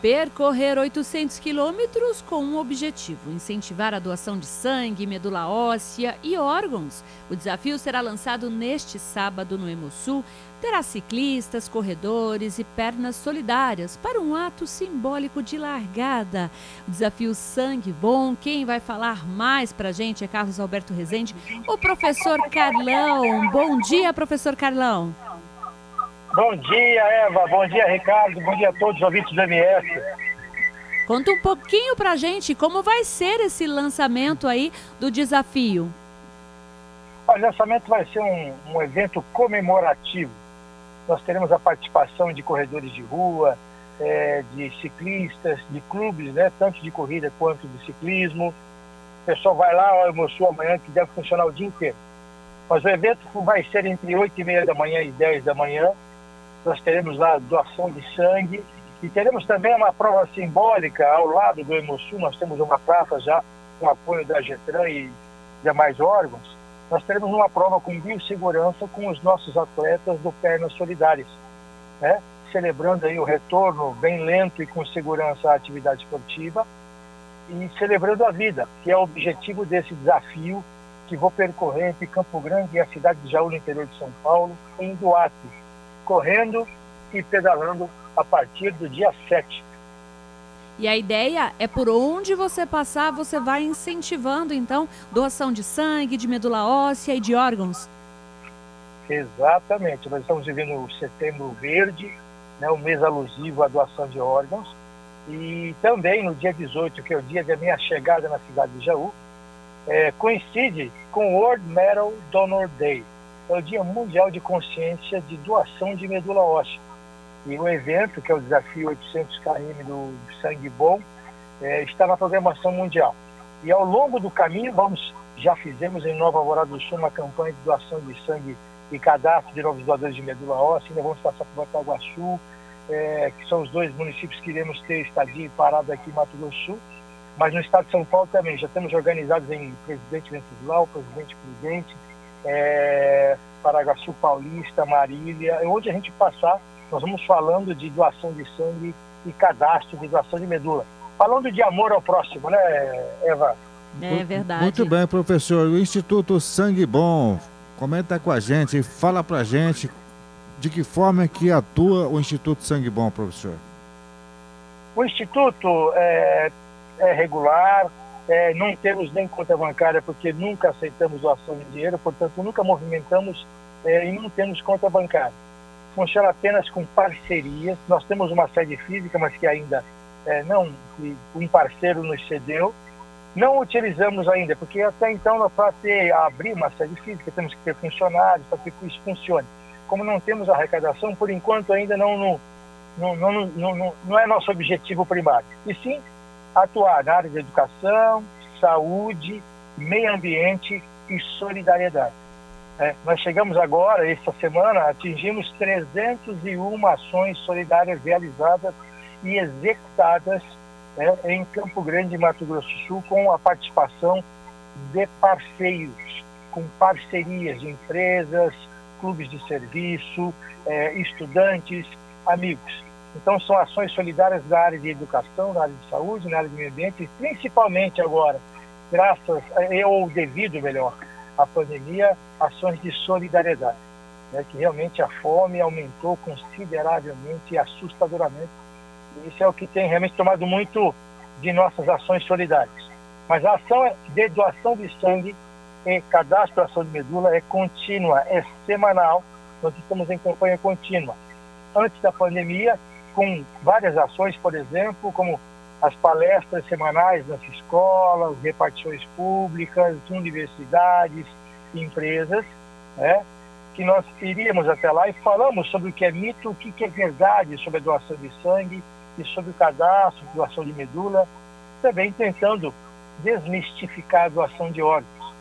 Percorrer 800 quilômetros com um objetivo: incentivar a doação de sangue, medula óssea e órgãos. O desafio será lançado neste sábado no Hemosul terá ciclistas, corredores e pernas solidárias para um ato simbólico de largada. O desafio Sangue Bom, quem vai falar mais para a gente é Carlos Alberto Rezende, o professor Carlão. Bom dia, professor Carlão. Bom dia, Eva. Bom dia, Ricardo. Bom dia a todos os ouvintes do MS. Conta um pouquinho para a gente como vai ser esse lançamento aí do desafio. O lançamento vai ser um, um evento comemorativo nós teremos a participação de corredores de rua, é, de ciclistas, de clubes, né, tanto de corrida quanto de ciclismo. O pessoal vai lá ao almoço amanhã, que deve funcionar o dia inteiro. Mas o evento vai ser entre 8 e meia da manhã e 10 da manhã. Nós teremos lá doação de sangue e teremos também uma prova simbólica ao lado do Hemosul. Nós temos uma praça já com apoio da Getran e demais órgãos nós teremos uma prova com biossegurança com os nossos atletas do Pernas Solidárias, né? celebrando aí o retorno bem lento e com segurança à atividade esportiva e celebrando a vida, que é o objetivo desse desafio que vou percorrer entre Campo Grande e a cidade de Jaú, no interior de São Paulo, em Duarte, correndo e pedalando a partir do dia 7. E a ideia é por onde você passar, você vai incentivando, então, doação de sangue, de medula óssea e de órgãos. Exatamente. Nós estamos vivendo o setembro verde, né, o mês alusivo à doação de órgãos. E também no dia 18, que é o dia da minha chegada na cidade de Jaú, é, coincide com o World Metal Donor Day. É o Dia Mundial de Consciência de Doação de Medula Óssea. E o evento, que é o Desafio 800 km do Sangue Bom, é, está na programação mundial. E ao longo do caminho, vamos, já fizemos em Nova Alvorada do Sul uma campanha de doação de sangue e cadastro de novos doadores de medula óssea, ainda vamos passar por Bataguaçu, é, que são os dois municípios que iremos ter estadia e parada aqui em Mato Grosso do Sul, mas no estado de São Paulo também, já temos organizados em Presidente Venceslau, Presidente Prudente, é, Paraguaçu Paulista, Marília, onde a gente passar, nós vamos falando de doação de sangue e cadastro de doação de medula. Falando de amor ao próximo, né, Eva? É verdade. Muito bem, professor. O Instituto Sangue Bom, comenta com a gente, fala pra gente de que forma é que atua o Instituto Sangue Bom, professor. O Instituto é, é regular, é, não temos nem conta bancária porque nunca aceitamos doação de dinheiro, portanto nunca movimentamos é, e não temos conta bancária funciona apenas com parcerias. Nós temos uma sede física, mas que ainda é, não, um parceiro nos cedeu. Não utilizamos ainda, porque até então, para ter abrir uma sede física, temos que ter funcionários para que isso funcione. Como não temos arrecadação, por enquanto ainda não, não, não, não, não, não, é nosso objetivo primário. E sim atuar na área de educação, saúde, meio ambiente e solidariedade. É, nós chegamos agora, essa semana, atingimos 301 ações solidárias realizadas e executadas é, em Campo Grande, Mato Grosso do Sul, com a participação de parceiros, com parcerias de empresas, clubes de serviço, é, estudantes, amigos. Então, são ações solidárias da área de educação, na área de saúde, na área de meio ambiente, e principalmente agora, graças, ou devido, melhor, a pandemia ações de solidariedade, né, que realmente a fome aumentou consideravelmente e assustadoramente. E isso é o que tem realmente tomado muito de nossas ações solidárias. Mas a ação de doação de sangue e cadastro ação de medula é contínua, é semanal, nós estamos em campanha contínua. Antes da pandemia, com várias ações, por exemplo, como as palestras semanais nas escolas, repartições públicas, universidades, empresas, né, que nós iríamos até lá e falamos sobre o que é mito, o que é verdade sobre a doação de sangue e sobre o cadastro, doação de medula, também tentando desmistificar a doação de órgãos.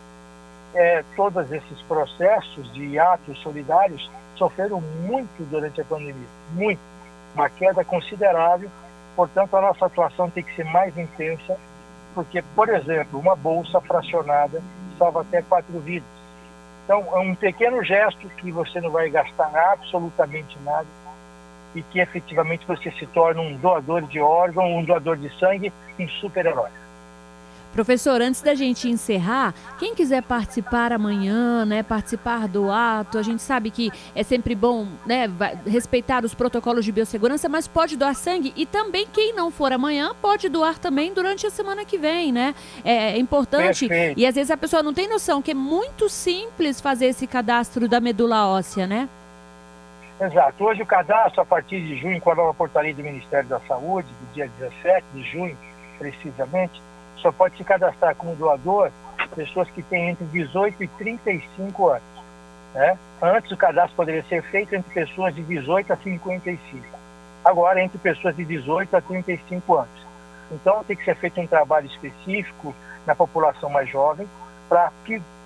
É, todos esses processos de atos solidários sofreram muito durante a pandemia, muito, uma queda considerável Portanto, a nossa atuação tem que ser mais intensa porque, por exemplo, uma bolsa fracionada salva até quatro vidas. Então, é um pequeno gesto que você não vai gastar absolutamente nada e que efetivamente você se torna um doador de órgão, um doador de sangue, um super-herói. Professor, antes da gente encerrar, quem quiser participar amanhã, né, participar do ato, a gente sabe que é sempre bom, né, respeitar os protocolos de biossegurança, mas pode doar sangue e também quem não for amanhã pode doar também durante a semana que vem, né? É, é importante Perfeito. e às vezes a pessoa não tem noção que é muito simples fazer esse cadastro da medula óssea, né? Exato. Hoje o cadastro, a partir de junho, com a nova portaria do Ministério da Saúde, do dia 17 de junho, precisamente, só pode se cadastrar como doador pessoas que têm entre 18 e 35 anos. Né? Antes o cadastro poderia ser feito entre pessoas de 18 a 55. Agora entre pessoas de 18 a 35 anos. Então tem que ser feito um trabalho específico na população mais jovem para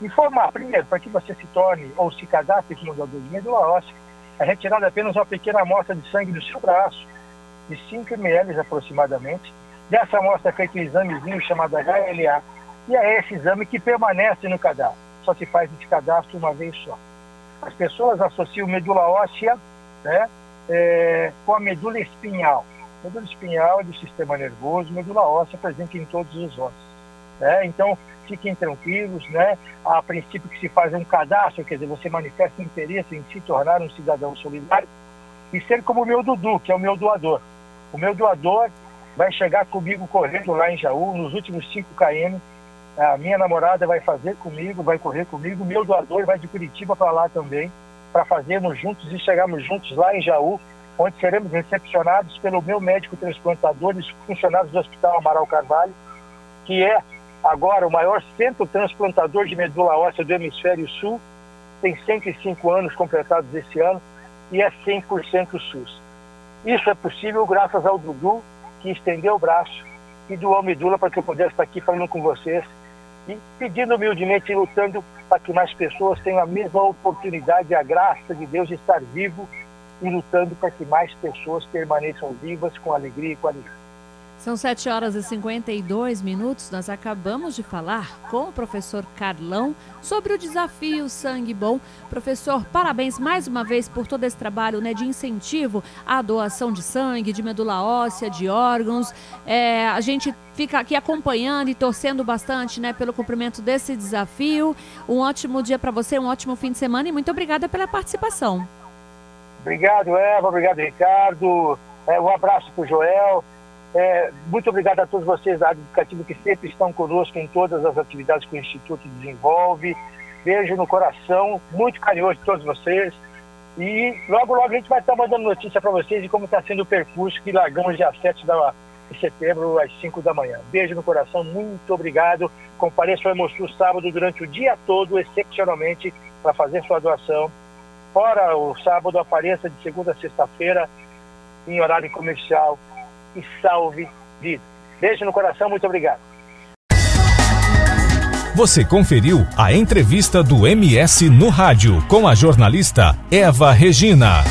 informar, primeiro, para que você se torne ou se cadastre como doador de medula óssea, é retirada apenas uma pequena amostra de sangue do seu braço, de 5 ml aproximadamente, Dessa amostra é feito um examezinho chamado HLA, e é esse exame que permanece no cadastro. Só se faz esse cadastro uma vez só. As pessoas associam medula óssea né, é, com a medula espinhal. Medula espinhal é do sistema nervoso, medula óssea presente em todos os ossos. Né? Então, fiquem tranquilos, né? A princípio que se faz um cadastro, quer dizer, você manifesta interesse em se tornar um cidadão solidário e ser como o meu Dudu, que é o meu doador. O meu doador vai chegar comigo correndo lá em Jaú, nos últimos 5 km. A minha namorada vai fazer comigo, vai correr comigo. Meu doador vai de Curitiba para lá também, para fazermos juntos e chegarmos juntos lá em Jaú, onde seremos recepcionados pelo meu médico transplantador e funcionários do Hospital Amaral Carvalho, que é agora o maior centro transplantador de medula óssea do Hemisfério Sul. Tem 105 anos completados esse ano e é 100% SUS. Isso é possível graças ao Dudu, que estendeu o braço e doou medula para que eu pudesse estar aqui falando com vocês e pedindo humildemente e lutando para que mais pessoas tenham a mesma oportunidade a graça de Deus de estar vivo e lutando para que mais pessoas permaneçam vivas com alegria e qualidade. São 7 horas e 52 minutos. Nós acabamos de falar com o professor Carlão sobre o desafio Sangue Bom. Professor, parabéns mais uma vez por todo esse trabalho né, de incentivo à doação de sangue, de medula óssea, de órgãos. É, a gente fica aqui acompanhando e torcendo bastante né, pelo cumprimento desse desafio. Um ótimo dia para você, um ótimo fim de semana e muito obrigada pela participação. Obrigado, Eva. Obrigado, Ricardo. É, um abraço para o Joel. É, muito obrigado a todos vocês da área educativa que sempre estão conosco em todas as atividades que o Instituto desenvolve. Beijo no coração, muito carinhoso de todos vocês. E logo, logo a gente vai estar mandando notícia para vocês de como está sendo o percurso que largamos dia 7 de setembro às 5 da manhã. Beijo no coração, muito obrigado. Compareça ao Hemosul sábado durante o dia todo, excepcionalmente, para fazer sua doação. Fora o sábado, apareça de segunda a sexta-feira, em horário comercial e salve vida. Beijo no coração, muito obrigado. Você conferiu a entrevista do MS no rádio com a jornalista Eva Regina.